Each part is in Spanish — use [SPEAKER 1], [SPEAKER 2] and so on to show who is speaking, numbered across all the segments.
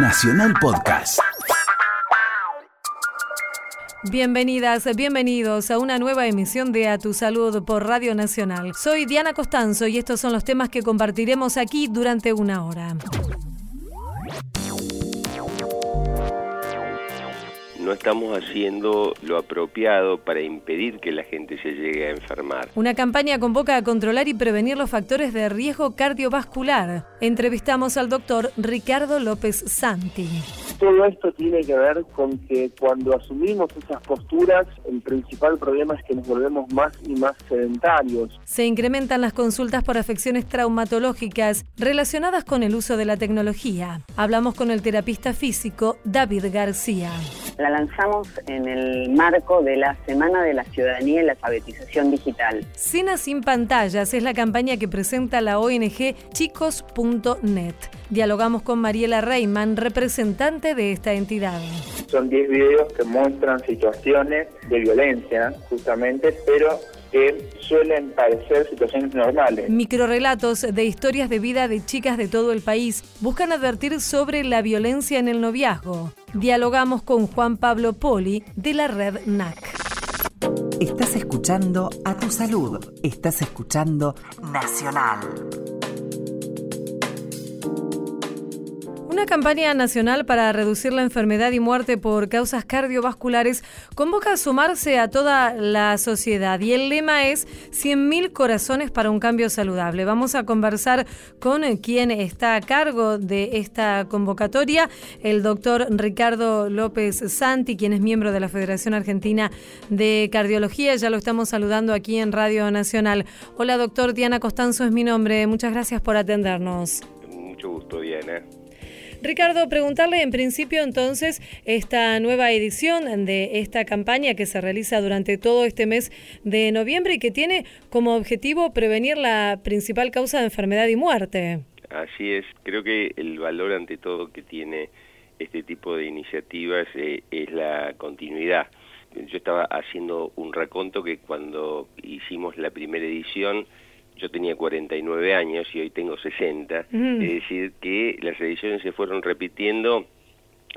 [SPEAKER 1] Nacional Podcast.
[SPEAKER 2] Bienvenidas, bienvenidos a una nueva emisión de A Tu Salud por Radio Nacional. Soy Diana Costanzo y estos son los temas que compartiremos aquí durante una hora.
[SPEAKER 3] No estamos haciendo lo apropiado para impedir que la gente se llegue a enfermar.
[SPEAKER 2] Una campaña convoca a controlar y prevenir los factores de riesgo cardiovascular. Entrevistamos al doctor Ricardo López Santi
[SPEAKER 4] todo esto tiene que ver con que cuando asumimos esas posturas, el principal problema es que nos volvemos más y más sedentarios.
[SPEAKER 2] Se incrementan las consultas por afecciones traumatológicas relacionadas con el uso de la tecnología. Hablamos con el terapista físico David García.
[SPEAKER 5] La lanzamos en el marco de la Semana de la Ciudadanía y la Alfabetización Digital.
[SPEAKER 2] Cena sin pantallas es la campaña que presenta la ONG chicos.net. Dialogamos con Mariela Reiman, representante de esta entidad.
[SPEAKER 6] Son 10 videos que muestran situaciones de violencia, justamente, pero que suelen parecer situaciones normales.
[SPEAKER 2] Microrelatos de historias de vida de chicas de todo el país buscan advertir sobre la violencia en el noviazgo. Dialogamos con Juan Pablo Poli de la red NAC.
[SPEAKER 1] Estás escuchando a tu salud. Estás escuchando Nacional.
[SPEAKER 2] Una campaña nacional para reducir la enfermedad y muerte por causas cardiovasculares convoca a sumarse a toda la sociedad y el lema es 100.000 corazones para un cambio saludable. Vamos a conversar con quien está a cargo de esta convocatoria, el doctor Ricardo López Santi, quien es miembro de la Federación Argentina de Cardiología. Ya lo estamos saludando aquí en Radio Nacional. Hola doctor, Diana Costanzo es mi nombre. Muchas gracias por atendernos.
[SPEAKER 3] Mucho gusto, Diana.
[SPEAKER 2] Ricardo, preguntarle en principio entonces esta nueva edición de esta campaña que se realiza durante todo este mes de noviembre y que tiene como objetivo prevenir la principal causa de enfermedad y muerte.
[SPEAKER 3] Así es, creo que el valor ante todo que tiene este tipo de iniciativas eh, es la continuidad. Yo estaba haciendo un raconto que cuando hicimos la primera edición yo tenía 49 años y hoy tengo 60, es decir, que las ediciones se fueron repitiendo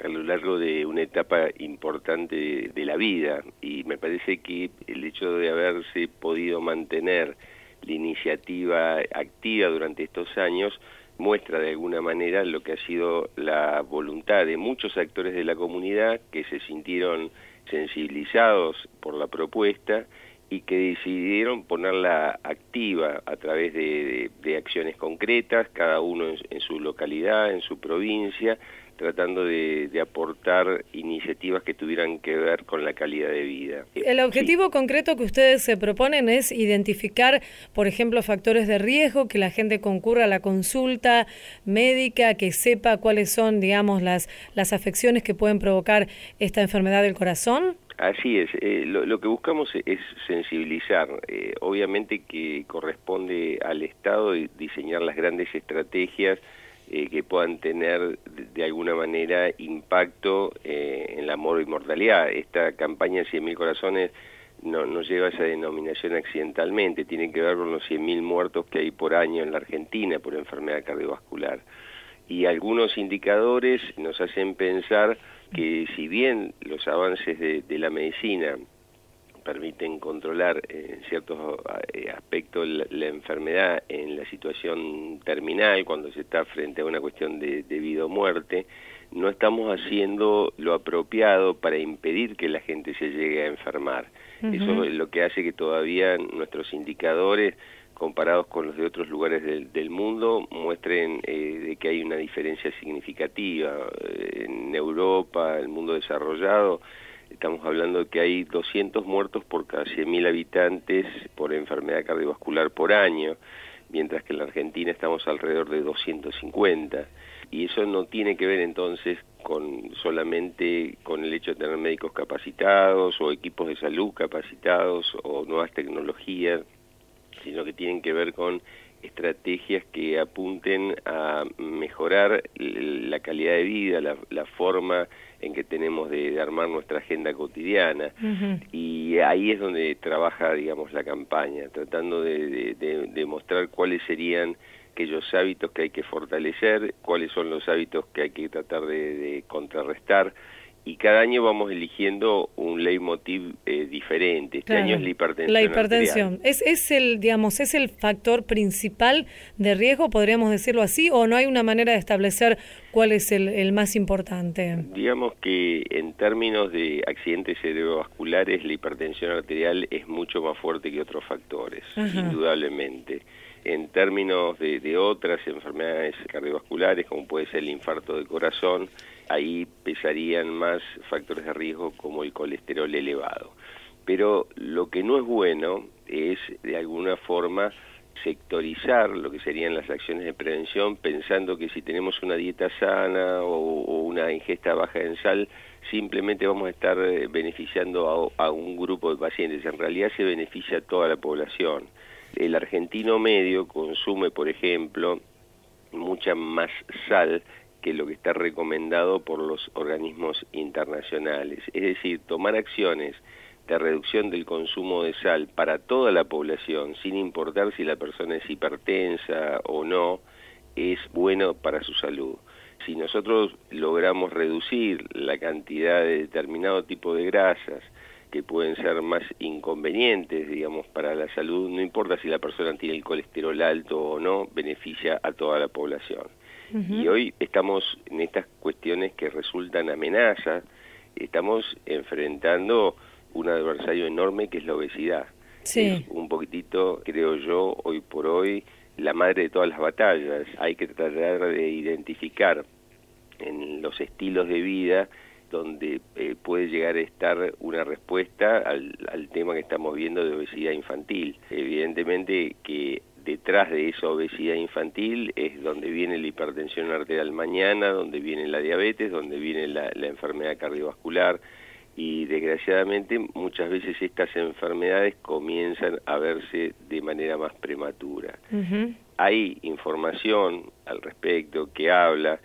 [SPEAKER 3] a lo largo de una etapa importante de, la vida. Y me parece que el hecho de haberse podido mantener la iniciativa activa durante estos años muestra de alguna manera lo que ha sido la voluntad de muchos actores de la comunidad que se sintieron sensibilizados por la propuesta y que decidieron ponerla activa a través de, acciones concretas, cada uno en, su localidad, en su provincia, tratando de, aportar iniciativas que tuvieran que ver con la calidad de vida.
[SPEAKER 2] El objetivo concreto que ustedes se proponen es identificar, por ejemplo, factores de riesgo, que la gente concurra a la consulta médica, que sepa cuáles son, digamos, las, las afecciones que pueden provocar esta enfermedad del corazón.
[SPEAKER 3] Así es, eh, lo, que buscamos es sensibilizar. Eh, obviamente que corresponde al Estado diseñar las grandes estrategias eh, que puedan tener de, alguna manera impacto en la mortalidad. Esta campaña 100.000 corazones no, no lleva esa denominación accidentalmente, tiene que ver con los 100.000 muertos que hay por año en la Argentina por enfermedad cardiovascular. Y algunos indicadores nos hacen pensar que si bien los avances de, la medicina permiten controlar en ciertos eh, aspectos la, enfermedad en la situación terminal, cuando se está frente a una cuestión de, vida o muerte, no estamos haciendo lo apropiado para impedir que la gente se llegue a enfermar. Eso es lo que hace que todavía nuestros indicadores comparados con los de otros lugares del, mundo muestren eh, de que hay una diferencia significativa. En Europa, el mundo desarrollado, estamos hablando de que hay 200 muertos por cada 100.000 habitantes por enfermedad cardiovascular por año, mientras que en la Argentina estamos alrededor de 250. Y eso no tiene que ver entonces con solamente con el hecho de tener médicos capacitados o equipos de salud capacitados o nuevas tecnologías sino que tienen que ver con estrategias que apunten a mejorar la calidad de vida, la, forma en que tenemos de, armar nuestra agenda cotidiana. Y ahí es donde trabaja, digamos, la campaña, tratando de, de, mostrar cuáles serían aquellos hábitos que hay que fortalecer, cuáles son los hábitos que hay que tratar de contrarrestar y cada año vamos eligiendo un leitmotiv eh, diferente. Este año es la hipertensión.
[SPEAKER 2] La hipertensión. ¿Es, ¿Es, el, digamos, ¿Es el factor principal de riesgo, podríamos decirlo así, o no hay una manera de establecer cuál es el, el más importante?
[SPEAKER 3] Digamos que en términos de accidentes cerebrovasculares, la hipertensión arterial es mucho más fuerte que otros factores, indudablemente en términos de, de, otras enfermedades cardiovasculares, como puede ser el infarto de corazón, ahí pesarían más factores de riesgo como el colesterol elevado. Pero lo que no es bueno es, de alguna forma, sectorizar lo que serían las acciones de prevención pensando que si tenemos una dieta sana o, una ingesta baja en sal, simplemente vamos a estar eh, beneficiando a, a, un grupo de pacientes. En realidad se beneficia a toda la población. El argentino medio consume, por ejemplo, mucha más sal que lo que está recomendado por los organismos internacionales. Es decir, tomar acciones de reducción del consumo de sal para toda la población, sin importar si la persona es hipertensa o no, es bueno para su salud. Si nosotros logramos reducir la cantidad de determinado tipo de grasas que pueden ser más inconvenientes, digamos, para la salud, no importa si la persona tiene el colesterol alto o no, beneficia a toda la población. Y hoy estamos en estas cuestiones que resultan amenazas, estamos enfrentando un adversario enorme que es la obesidad.
[SPEAKER 2] Sí.
[SPEAKER 3] un poquitito, creo yo, hoy por hoy, la madre de todas las batallas. Hay que tratar de identificar en los estilos de vida donde eh, puede llegar a estar una respuesta al, al tema que estamos viendo de obesidad infantil. Evidentemente que detrás de esa obesidad infantil es donde viene la hipertensión arterial mañana, donde viene la diabetes, donde viene la, enfermedad cardiovascular. Y desgraciadamente muchas veces estas enfermedades comienzan a verse de manera más prematura. Hay información al respecto que habla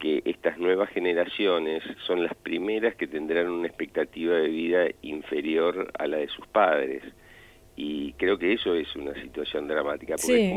[SPEAKER 3] que estas nuevas generaciones son las primeras que tendrán una expectativa de vida inferior a la de sus padres y creo que eso es una situación dramática.
[SPEAKER 2] sí,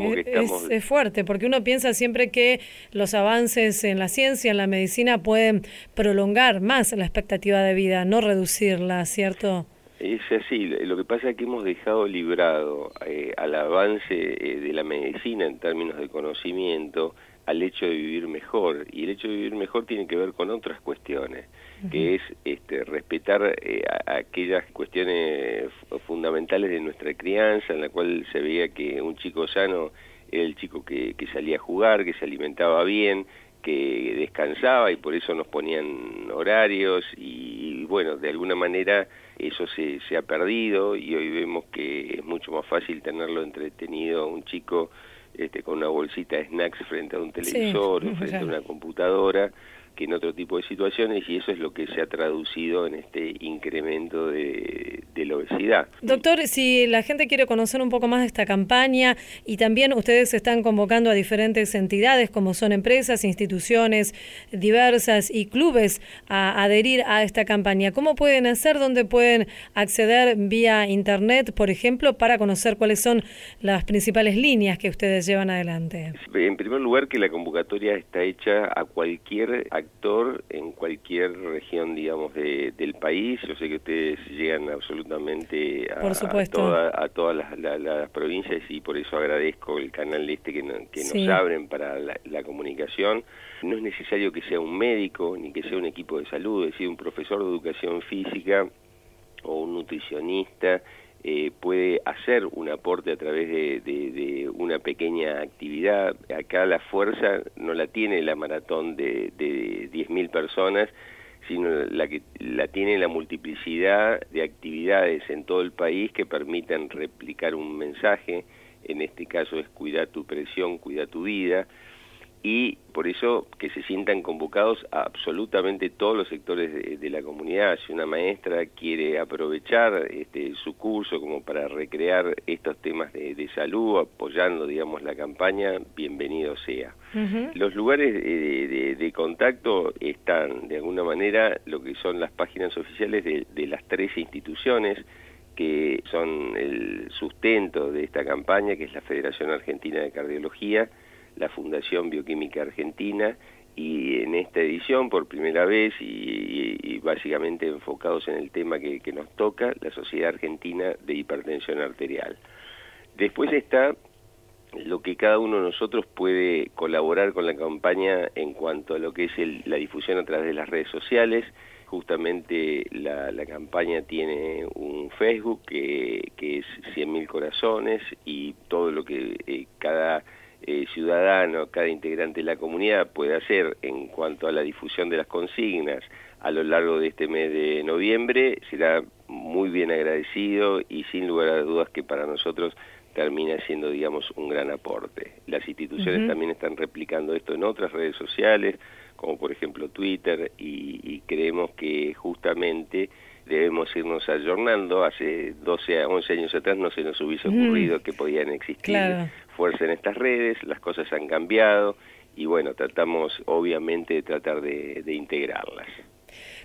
[SPEAKER 2] es, fuerte, porque uno piensa siempre que los avances en la ciencia, en la medicina, pueden prolongar más la expectativa de vida, no reducirla, ¿cierto?
[SPEAKER 3] Es así, lo que pasa es que hemos dejado librado eh, al avance eh, de la medicina en términos de conocimiento al hecho de vivir mejor, y el hecho de vivir mejor tiene que ver con otras cuestiones que es este, respetar eh, aquellas cuestiones fundamentales de nuestra crianza, en la cual se veía que un chico sano era el chico que, que salía a jugar, que se alimentaba bien, que descansaba y por eso nos ponían horarios y, bueno, de alguna manera eso se, se ha perdido y hoy vemos que es mucho más fácil tenerlo entretenido un chico este, con una bolsita de snacks frente a un televisor o frente a una computadora que en otro tipo de situaciones y eso es lo que se ha traducido en este incremento de, la obesidad.
[SPEAKER 2] Doctor, si la gente quiere conocer un poco más de esta campaña y también ustedes están convocando a diferentes entidades como son empresas, instituciones diversas y clubes a adherir a esta campaña, ¿cómo pueden hacer? ¿Dónde pueden acceder vía internet, por ejemplo, para conocer cuáles son las principales líneas que ustedes llevan adelante?
[SPEAKER 3] En primer lugar, que la convocatoria está hecha a cualquier actor en cualquier región, digamos, de, del país. Yo sé que ustedes llegan absolutamente a, a, todas las, provincias y por eso agradezco el canal este que, que nos abren para la, comunicación. No es necesario que sea un médico ni que sea un equipo de salud, es decir, un profesor de educación física o un nutricionista eh, puede hacer un aporte a través de, una pequeña actividad. Acá la fuerza no la tiene la maratón de, de 10.000 personas, sino la que la tiene la multiplicidad de actividades en todo el país que permitan replicar un mensaje. En este caso es cuida tu presión, cuida tu vida y por eso que se sientan convocados a absolutamente todos los sectores de, la comunidad. Si una maestra quiere aprovechar este, su curso como para recrear estos temas de, salud, apoyando, digamos, la campaña, bienvenido sea. Los lugares de, de, contacto están, de alguna manera, lo que son las páginas oficiales de las tres instituciones que son el sustento de esta campaña, que es la Federación Argentina de Cardiología, la Fundación Bioquímica Argentina y en esta edición por primera vez y, básicamente enfocados en el tema que, que, nos toca, la Sociedad Argentina de Hipertensión Arterial. Después está lo que cada uno de nosotros puede colaborar con la campaña en cuanto a lo que es la difusión a través de las redes sociales. Justamente la, campaña tiene un Facebook que, que es 100.000 corazones y todo lo que eh, cada eh, ciudadano, cada integrante de la comunidad puede hacer en cuanto a la difusión de las consignas a lo largo de este mes de noviembre será muy bien agradecido y sin lugar a dudas que para nosotros termina siendo, digamos, un gran aporte. Las instituciones también están replicando esto en otras redes sociales, como por ejemplo Twitter, y, creemos que justamente debemos irnos ayornando. Hace 12 a 11 años atrás no se nos hubiese ocurrido que podían existir fuerza en estas redes, las cosas han cambiado y bueno, tratamos obviamente de tratar de integrarlas.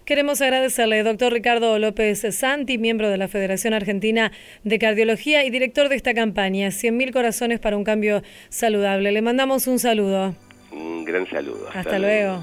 [SPEAKER 2] Queremos agradecerle, doctor Ricardo López Santi, miembro de la Federación Argentina de Cardiología y director de esta campaña, 100.000 corazones para un cambio saludable. Le mandamos un saludo.
[SPEAKER 3] Un gran saludo.
[SPEAKER 2] Hasta, luego.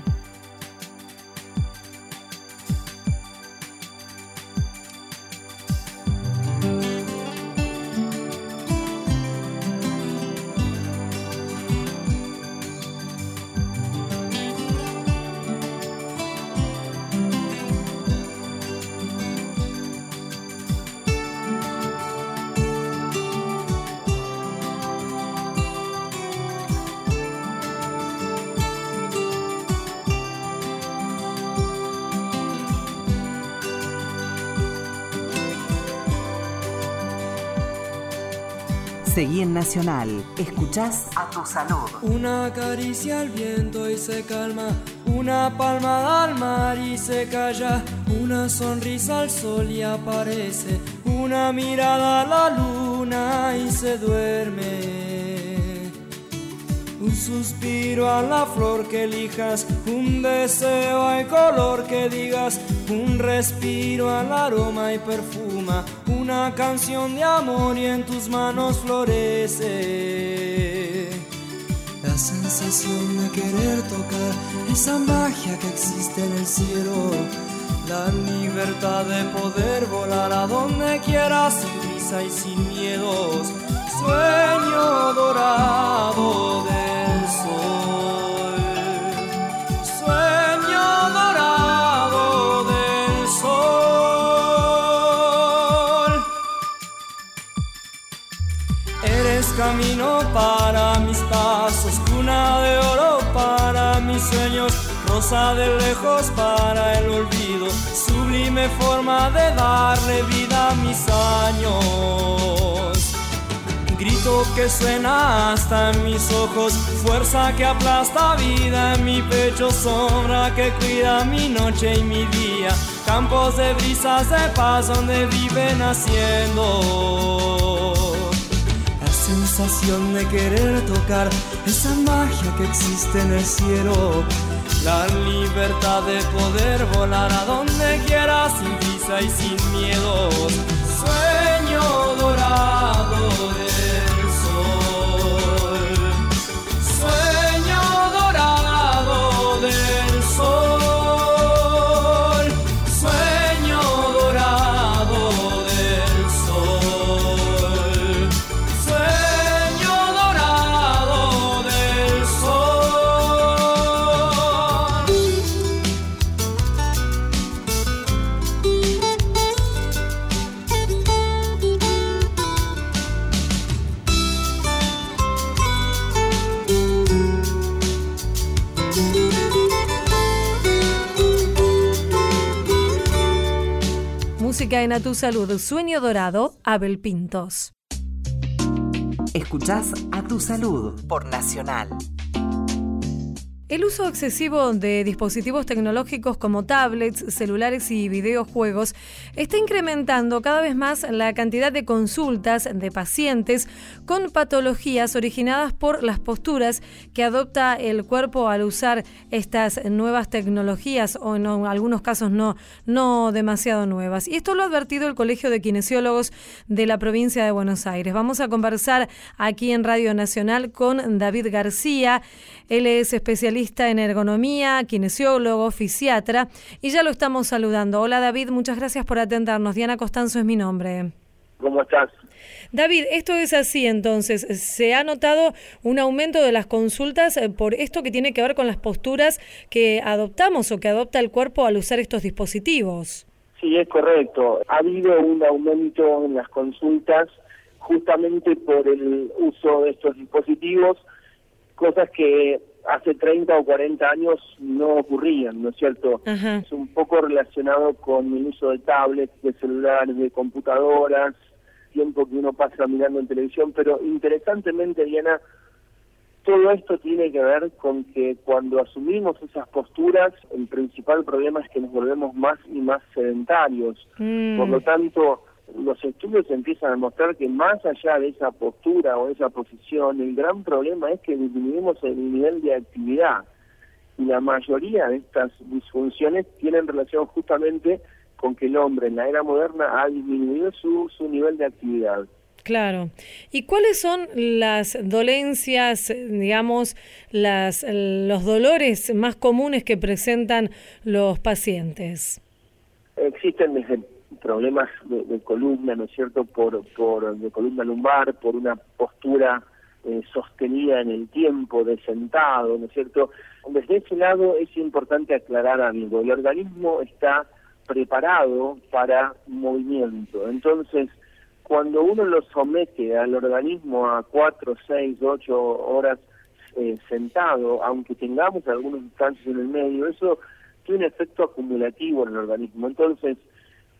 [SPEAKER 1] Nacional. Escuchás a tu salud.
[SPEAKER 7] Una caricia al viento y se calma. Una palmada al mar y se calla. Una sonrisa al sol y aparece. Una mirada a la luna y se duerme. Un suspiro a la flor que elijas, un deseo al color que digas, un respiro al aroma y perfuma una canción de amor y en tus manos florece. La sensación de querer tocar esa magia que existe en el cielo. La libertad de poder volar a donde quieras sin prisa y sin miedos. Sueño dorado rosa de lejos para el olvido, sublime forma de darle vida a mis años. Grito que suena hasta en mis ojos, fuerza que aplasta vida en mi pecho, sombra que cuida mi noche y mi día, campos de brisas de paz donde viven haciendo sensación de querer tocar esa magia que existe en el cielo. La libertad de poder volar a donde quiera sin prisa y sin miedo. Sueño
[SPEAKER 2] A Tu Salud, Sueño Dorado, Abel Pintos.
[SPEAKER 1] Escuchás A Tu Salud por Nacional.
[SPEAKER 2] El uso excesivo de dispositivos tecnológicos como tablets, celulares y videojuegos está incrementando cada vez más la cantidad de consultas de pacientes con patologías originadas por las posturas que adopta el cuerpo al usar estas nuevas tecnologías o en algunos casos no, no demasiado nuevas. Y esto lo ha advertido el Colegio de Kinesiólogos de la provincia de Buenos Aires. Vamos a conversar aquí en Radio Nacional con David García. Él es especialista en ergonomía, kinesiólogo, fisiatra y ya lo estamos saludando. Hola David, muchas gracias por atendernos. Diana Costanzo es mi nombre.
[SPEAKER 4] ¿Cómo estás?
[SPEAKER 2] David, esto es así entonces. ¿Se ha notado un aumento de las consultas eh, por esto que tiene que ver con las posturas que adoptamos o que adopta el cuerpo al usar estos dispositivos?
[SPEAKER 4] Sí, es correcto. Ha habido un aumento en las consultas justamente por el uso de estos dispositivos cosas que hace 30 o 40 años no ocurrían, ¿no es cierto? Es un poco relacionado con el uso de tablets, de celulares, de computadoras, tiempo que uno pasa mirando en televisión, pero interesantemente, Diana, todo esto tiene que ver con que cuando asumimos esas posturas, el principal problema es que nos volvemos más y más sedentarios. Mm. Por lo tanto, los estudios empiezan a mostrar que más allá de esa postura o esa posición, el gran problema es que disminuimos el nivel de actividad. Y la mayoría de estas disfunciones tienen relación justamente con que el hombre en la era moderna ha disminuido su, su nivel de actividad.
[SPEAKER 2] Claro. ¿Y cuáles son las dolencias, digamos, las, los dolores más comunes que presentan los pacientes?
[SPEAKER 4] Existen desde problemas de, columna, ¿no es cierto?, por, por de columna lumbar, por una postura eh, sostenida en el tiempo, de sentado, ¿no es cierto? Desde ese lado es importante aclarar algo. El organismo está preparado para movimiento. Entonces, cuando uno lo somete al organismo a cuatro, seis, ocho horas eh, sentado, aunque tengamos algunos instantes en el medio, eso tiene un efecto acumulativo en el organismo. Entonces,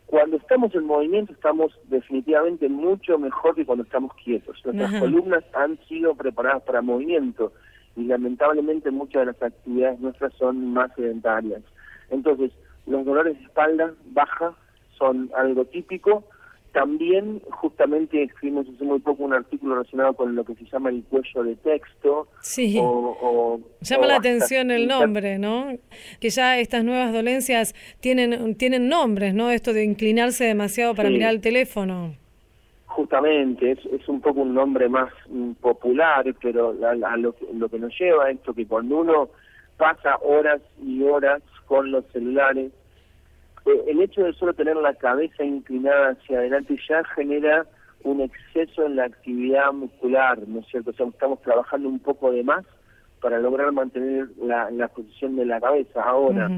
[SPEAKER 4] cuando estamos en movimiento estamos definitivamente mucho mejor que cuando estamos quietos. Nuestras columnas han sido preparadas para movimiento y lamentablemente muchas de las actividades nuestras son más sedentarias. Entonces, los dolores de espalda baja son algo típico, también justamente escribimos hace muy poco un artículo relacionado con lo que se llama el cuello de texto.
[SPEAKER 2] Sí. O, llama la atención el nombre, ¿no? Que ya estas nuevas dolencias tienen tienen nombres, ¿no? Esto de inclinarse demasiado para mirar el teléfono.
[SPEAKER 4] Justamente, es, es un poco un nombre más mm, popular, pero lo, lo que nos lleva a esto que cuando uno pasa horas y horas con los celulares eh, el hecho de solo tener la cabeza inclinada hacia adelante ya genera un exceso en la actividad muscular, ¿no es cierto? O sea, estamos trabajando un poco de más para lograr mantener la, la posición de la cabeza. Ahora,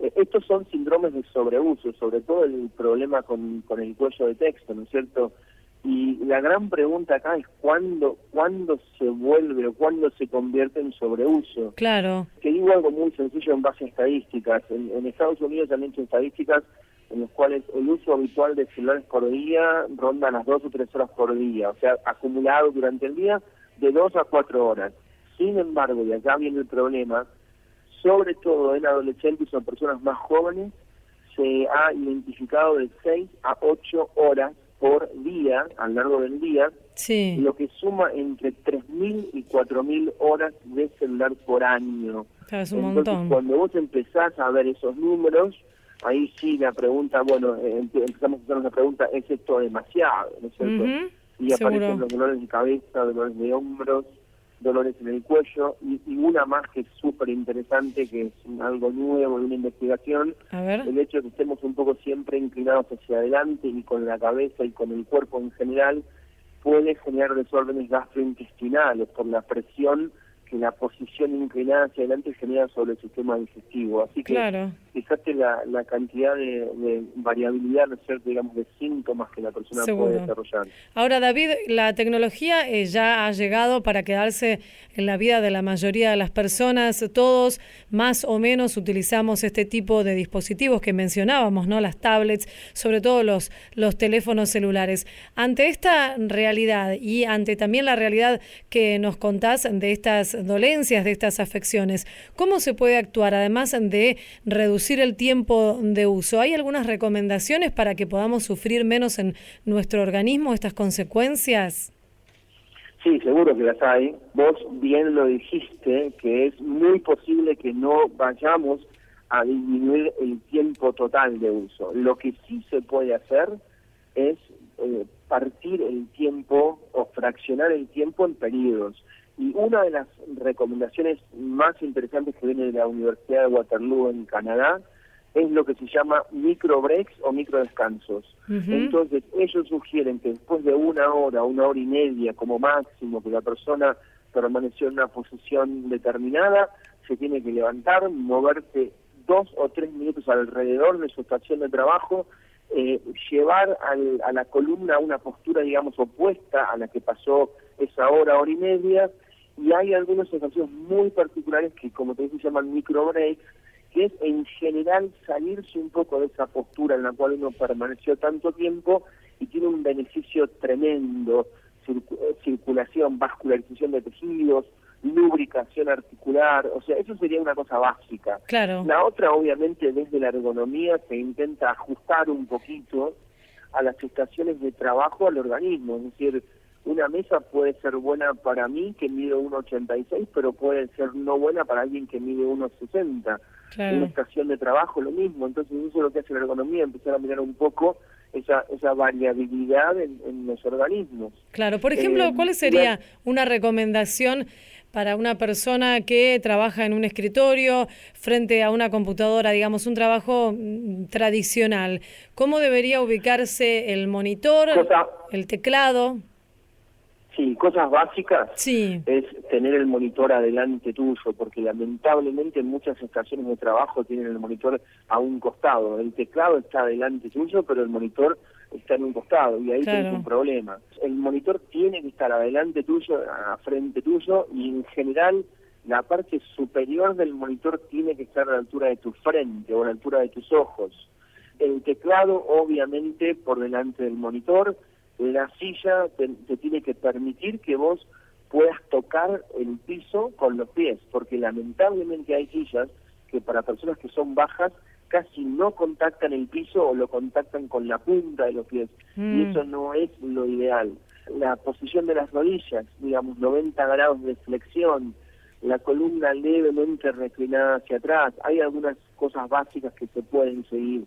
[SPEAKER 4] eh, estos son síndromes de sobreuso, sobre todo el problema con, con el cuello de texto, ¿no es cierto? Y la gran pregunta acá es cuándo, cuándo se vuelve o cuándo se convierte en sobreuso.
[SPEAKER 2] Claro.
[SPEAKER 4] Que digo algo muy sencillo en base a estadísticas. En, Estados Unidos han hecho estadísticas en las cuales el uso habitual de celulares por día ronda las dos o tres horas por día, o sea, acumulado durante el día de dos a cuatro horas. Sin embargo, y acá viene el problema, sobre todo en adolescentes o personas más jóvenes, se ha identificado de seis a ocho horas por día, a lo largo del día, lo que suma entre 3.000 y 4.000 horas de celular por año.
[SPEAKER 2] Es un Entonces,
[SPEAKER 4] cuando vos empezás a ver esos números, ahí sí la pregunta, bueno, eh, empezamos a hacer una pregunta, ¿es esto demasiado? ¿no es cierto? y aparecen los dolores de cabeza, dolores de hombros, dolores en el cuello y, una más que es súper interesante, que es algo nuevo de una investigación, el hecho de que estemos un poco siempre inclinados hacia adelante y con la cabeza y con el cuerpo en general puede generar desórdenes gastrointestinales por la presión que la posición inclinada hacia adelante genera sobre el sistema digestivo. Así que claro. fíjate la, la cantidad de, variabilidad, ¿no es cierto?, digamos, de síntomas que la persona puede desarrollar.
[SPEAKER 2] Ahora, David, la tecnología eh, ya ha llegado para quedarse en la vida de la mayoría de las personas. Todos más o menos utilizamos este tipo de dispositivos que mencionábamos, ¿no? Las tablets, sobre todo los, los teléfonos celulares. Ante esta realidad y ante también la realidad que nos contás de estas dolencias, de estas afecciones. ¿Cómo se puede actuar, además de reducir el tiempo de uso? ¿Hay algunas recomendaciones para que podamos sufrir menos en nuestro organismo estas consecuencias?
[SPEAKER 4] Sí, seguro que las hay. Vos bien lo dijiste, que es muy posible que no vayamos a disminuir el tiempo total de uso. Lo que sí se puede hacer es eh, partir el tiempo o fraccionar el tiempo en periodos. Y una de las recomendaciones más interesantes que viene de la Universidad de Waterloo en Canadá es lo que se llama micro breaks o micro descansos. Entonces ellos sugieren que después de una hora, una hora y media como máximo que la persona permaneció en una posición determinada, se tiene que levantar, moverse dos o tres minutos alrededor de su estación de trabajo, eh, llevar a la columna una postura, digamos, opuesta a la que pasó esa hora, hora y media, y hay algunos ejercicios muy particulares que, como te dije, se llaman micro breaks, que es en general salirse un poco de esa postura en la cual uno permaneció tanto tiempo y tiene un beneficio tremendo, circulación, vascularización de tejidos, lubricación articular, o sea, eso sería una cosa básica.
[SPEAKER 2] Claro.
[SPEAKER 4] La otra, obviamente, desde la ergonomía se intenta ajustar un poquito a las estaciones de trabajo al organismo, es decir, una mesa puede ser buena para mí que mide 1,86, pero puede ser no buena para alguien que mide 1,60. Claro. Una estación de trabajo lo mismo, entonces eso es lo que hace la ergonomía, empezar a mirar un poco esa, esa variabilidad en, los organismos.
[SPEAKER 2] Claro, por ejemplo, eh, ¿cuál sería una recomendación para una persona que trabaja en un escritorio frente a una computadora, digamos, un trabajo mm, tradicional. ¿Cómo debería ubicarse el monitor, el teclado?
[SPEAKER 4] Sí, cosas básicas
[SPEAKER 2] sí.
[SPEAKER 4] es tener el monitor adelante tuyo, porque lamentablemente muchas estaciones de trabajo tienen el monitor a un costado. El teclado está adelante tuyo, pero el monitor está en un costado y ahí tienes un problema. El monitor tiene que estar adelante tuyo, a frente tuyo y en general la parte superior del monitor tiene que estar a la altura de tu frente o a la altura de tus ojos. El teclado obviamente por delante del monitor, la silla te, te tiene que permitir que vos puedas tocar el piso con los pies, porque lamentablemente hay sillas que para personas que son bajas casi no contactan el piso o lo contactan con la punta de los pies. Y mm. eso no es lo ideal. La posición de las rodillas, digamos 90 grados de flexión, la columna levemente reclinada hacia atrás, hay algunas cosas básicas que se pueden seguir.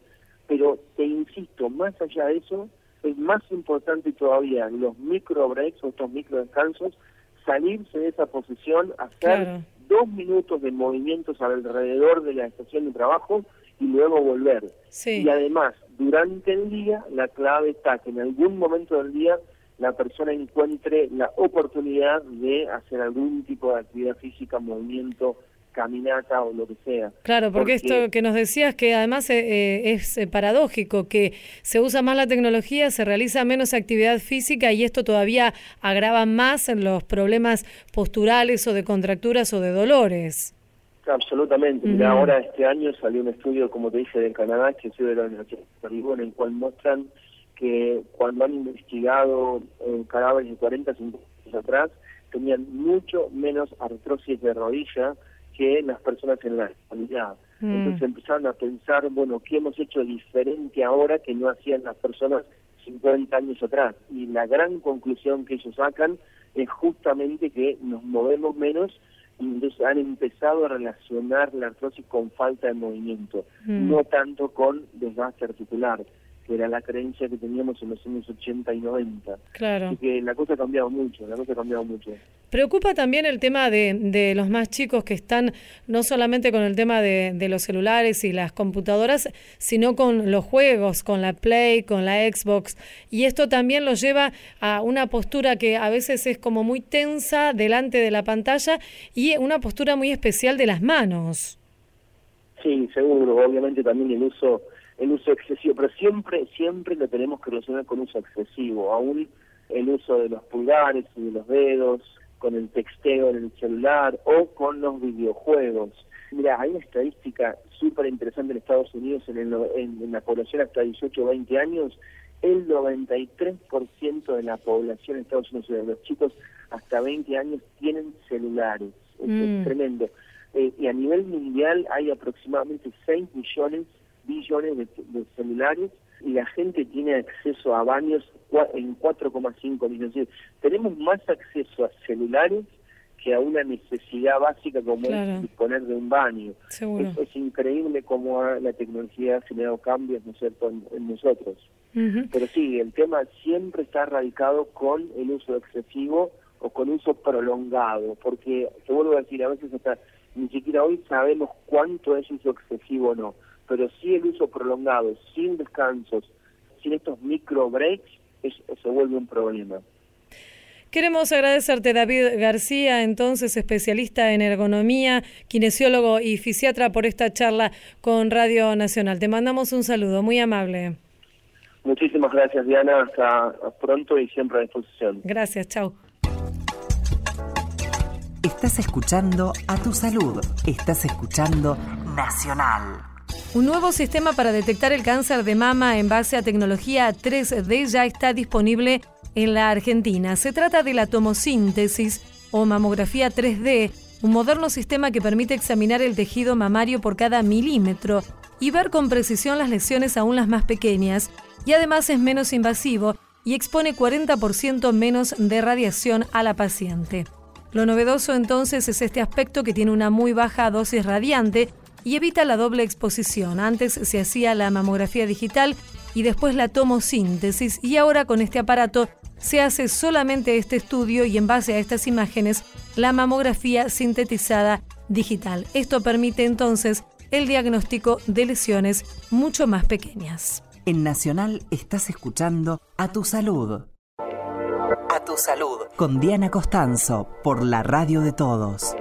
[SPEAKER 4] Pero te insisto, más allá de eso, es más importante todavía los micro breaks o estos micro descansos, salirse de esa posición, hacer dos minutos de movimientos alrededor de la estación de trabajo y luego volver. Y además, durante el día, la clave está que en algún momento del día la persona encuentre la oportunidad de hacer algún tipo de actividad física, movimiento, caminata o lo que sea.
[SPEAKER 2] Claro, porque, esto que nos decías que además eh, eh, es eh, paradójico, que se usa más la tecnología, se realiza menos actividad física y esto todavía agrava más los problemas posturales o de contracturas o de dolores.
[SPEAKER 4] Absolutamente. ahora este año salió un estudio, como te dije, de Canadá, que sido de la Universidad de en el cual muestran que cuando han investigado eh, cadáveres de 40, 50 años atrás, tenían mucho menos artrosis de rodilla que las personas en la actualidad. Mm. Entonces empezaron a pensar, bueno, ¿qué hemos hecho diferente ahora que no hacían las personas 50 años atrás? Y la gran conclusión que ellos sacan es justamente que nos movemos menos entonces han empezado a relacionar la artrosis con falta de movimiento, mm. no tanto con desgaste articular, que era la creencia que teníamos en los años 80 y 90.
[SPEAKER 2] Claro.
[SPEAKER 4] Así que la cosa ha cambiado mucho, la cosa ha cambiado mucho.
[SPEAKER 2] Preocupa también el tema de, de los más chicos que están no solamente con el tema de, de, los celulares y las computadoras, sino con los juegos, con la Play, con la Xbox. Y esto también los lleva a una postura que a veces es como muy tensa delante de la pantalla y una postura muy especial de las manos.
[SPEAKER 4] Sí, seguro. Obviamente también el uso el uso excesivo, pero siempre, siempre lo tenemos que relacionar con uso excesivo, aún el uso de los pulgares y de los dedos, con el texteo en el celular o con los videojuegos. Mira, hay una estadística súper interesante en Estados Unidos en, en, la población hasta 18 o 20 años. El 93% de la población en Estados Unidos, de los chicos hasta 20 años, tienen celulares. es,
[SPEAKER 2] Mm.
[SPEAKER 4] tremendo. Eh, y a nivel mundial hay aproximadamente 6 millones, billones de, de celulares y la gente tiene acceso a baños en 4,5 millones. Tenemos más acceso a celulares que a una necesidad básica como
[SPEAKER 2] Claro.
[SPEAKER 4] es disponer de un baño.
[SPEAKER 2] Seguro.
[SPEAKER 4] Es, es increíble cómo la tecnología ha generado cambios, ¿no es cierto?, en, en nosotros. Pero sí, el tema siempre está radicado con el uso excesivo o con uso prolongado, porque, te vuelvo a decir, a veces hasta ni siquiera hoy sabemos cuánto es uso excesivo o no, pero sí el uso prolongado, sin descansos, sin estos micro breaks, es- se vuelve un problema.
[SPEAKER 2] Queremos agradecerte, David García, entonces especialista en ergonomía, kinesiólogo y fisiatra, por esta charla con Radio Nacional. Te mandamos un saludo, muy amable.
[SPEAKER 4] Muchísimas gracias, Diana. Hasta pronto y siempre a disposición.
[SPEAKER 2] Gracias, chao.
[SPEAKER 1] Estás escuchando a tu salud. Estás escuchando Nacional.
[SPEAKER 2] Un nuevo sistema para detectar el cáncer de mama en base a tecnología 3D ya está disponible en la Argentina. Se trata de la tomosíntesis o mamografía 3D, un moderno sistema que permite examinar el tejido mamario por cada milímetro y ver con precisión las lesiones aún las más pequeñas, y además es menos invasivo y expone 40% menos de radiación a la paciente. Lo novedoso entonces es este aspecto que tiene una muy baja dosis radiante y evita la doble exposición. Antes se hacía la mamografía digital y después la tomosíntesis y ahora con este aparato se hace solamente este estudio y en base a estas imágenes la mamografía sintetizada digital. Esto permite entonces el diagnóstico de lesiones mucho más pequeñas.
[SPEAKER 1] En Nacional estás escuchando a tu salud. A tu salud. Con Diana Costanzo por la radio de todos.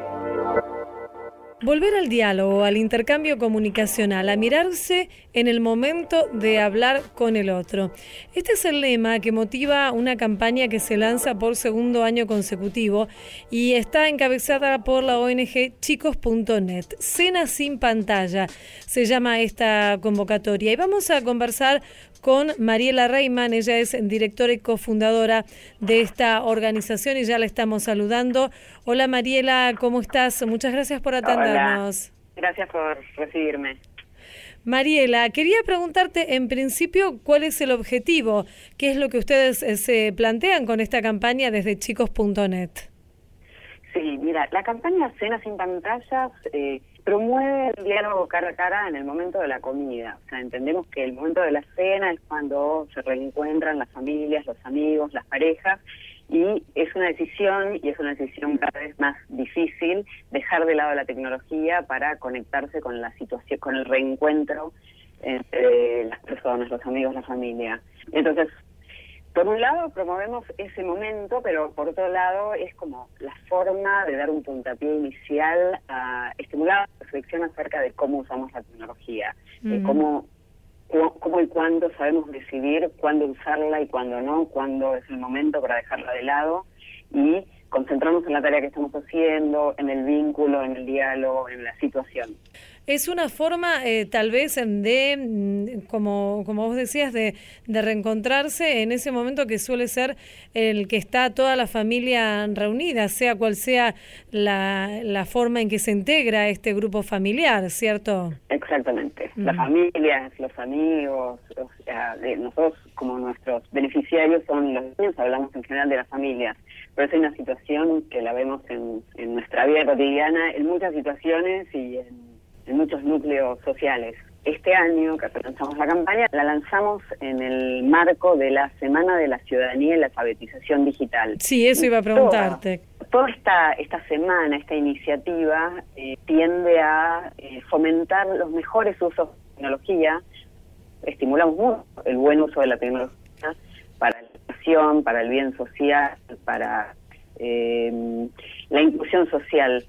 [SPEAKER 2] Volver al diálogo, al intercambio comunicacional, a mirarse en el momento de hablar con el otro. Este es el lema que motiva una campaña que se lanza por segundo año consecutivo y está encabezada por la ONG chicos.net. Cena sin pantalla se llama esta convocatoria y vamos a conversar con Mariela Reiman, ella es directora y cofundadora de esta organización y ya la estamos saludando. Hola Mariela, ¿cómo estás? Muchas gracias por atendernos.
[SPEAKER 5] Hola. Gracias por recibirme.
[SPEAKER 2] Mariela, quería preguntarte en principio cuál es el objetivo, qué es lo que ustedes eh, se plantean con esta campaña desde chicos.net.
[SPEAKER 5] Sí, mira, la campaña Cena sin pantallas eh, promueve el diálogo cara a cara en el momento de la comida. O sea, entendemos que el momento de la cena es cuando se reencuentran las familias, los amigos, las parejas, y es una decisión, y es una decisión cada vez más difícil, dejar de lado la tecnología para conectarse con la situación, con el reencuentro entre las personas, los amigos, la familia. Entonces, por un lado promovemos ese momento, pero por otro lado es como la forma de dar un puntapié inicial a estimular la reflexión acerca de cómo usamos la tecnología, de
[SPEAKER 2] Mm.
[SPEAKER 5] cómo, cu- cómo y cuándo sabemos decidir cuándo usarla y cuándo no, cuándo es el momento para dejarla de lado y concentrarnos en la tarea que estamos haciendo, en el vínculo, en el diálogo, en la situación.
[SPEAKER 2] Es una forma eh, tal vez de, mm, como, como vos decías, de, de reencontrarse en ese momento que suele ser el que está toda la familia reunida, sea cual sea la, la forma en que se integra este grupo familiar, ¿cierto?
[SPEAKER 5] Exactamente. Las familias, los amigos, o sea, de- nosotros como nuestros beneficiarios son los niños, hablamos en general de las familias, pero es una situación que la vemos en, en nuestra vida cotidiana, en muchas situaciones y en, en muchos núcleos sociales. Este año que lanzamos la campaña, la lanzamos en el marco de la Semana de la Ciudadanía y la Alfabetización Digital.
[SPEAKER 2] Sí, eso iba a preguntarte.
[SPEAKER 5] Toda, toda esta, esta semana, esta iniciativa, eh, tiende a eh, fomentar los mejores usos de tecnología. Estimulamos mucho el buen uso de la tecnología educación, para el bien social, para eh, la inclusión social.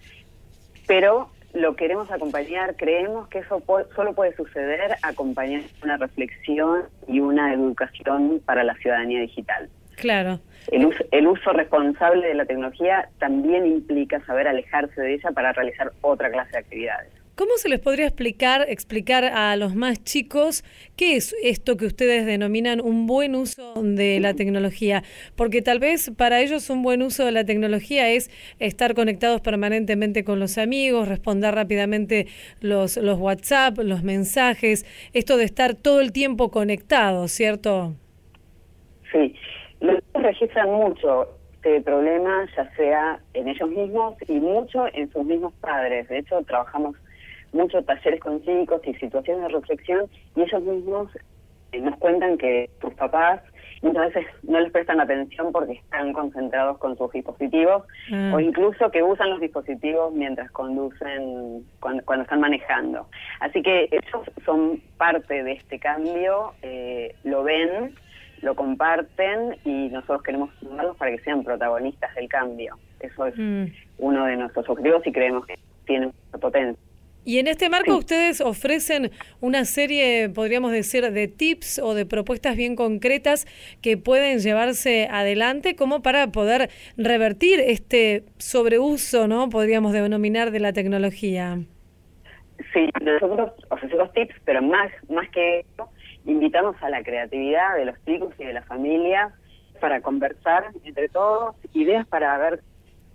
[SPEAKER 5] Pero lo queremos acompañar, creemos que eso po- solo puede suceder acompañando una reflexión y una educación para la ciudadanía digital.
[SPEAKER 2] Claro.
[SPEAKER 5] El uso, el uso responsable de la tecnología también implica saber alejarse de ella para realizar otra clase de actividades.
[SPEAKER 2] ¿Cómo se les podría explicar, explicar a los más chicos qué es esto que ustedes denominan un buen uso de la tecnología? Porque tal vez para ellos un buen uso de la tecnología es estar conectados permanentemente con los amigos, responder rápidamente los, los WhatsApp, los mensajes, esto de estar todo el tiempo conectados, ¿cierto?
[SPEAKER 5] Sí, los registran mucho este problema, ya sea en ellos mismos y mucho en sus mismos padres. De hecho, trabajamos muchos talleres con chicos y situaciones de reflexión y ellos mismos eh, nos cuentan que sus papás muchas veces no les prestan atención porque están concentrados con sus dispositivos
[SPEAKER 2] Mm.
[SPEAKER 5] o incluso que usan los dispositivos mientras conducen, cuando, cuando están manejando. Así que ellos son parte de este cambio, eh, lo ven, lo comparten y nosotros queremos sumarlos para que sean protagonistas del cambio. Eso es
[SPEAKER 2] Mm.
[SPEAKER 5] uno de nuestros objetivos y creemos que tiene mucha potencia.
[SPEAKER 2] Y en este marco
[SPEAKER 5] Sí.
[SPEAKER 2] ustedes ofrecen una serie, podríamos decir, de tips o de propuestas bien concretas que pueden llevarse adelante como para poder revertir este sobreuso, ¿no? Podríamos denominar de la tecnología.
[SPEAKER 5] Sí, nosotros ofrecemos tips, pero más, más que eso, invitamos a la creatividad de los chicos y de las familias para conversar entre todos, ideas para ver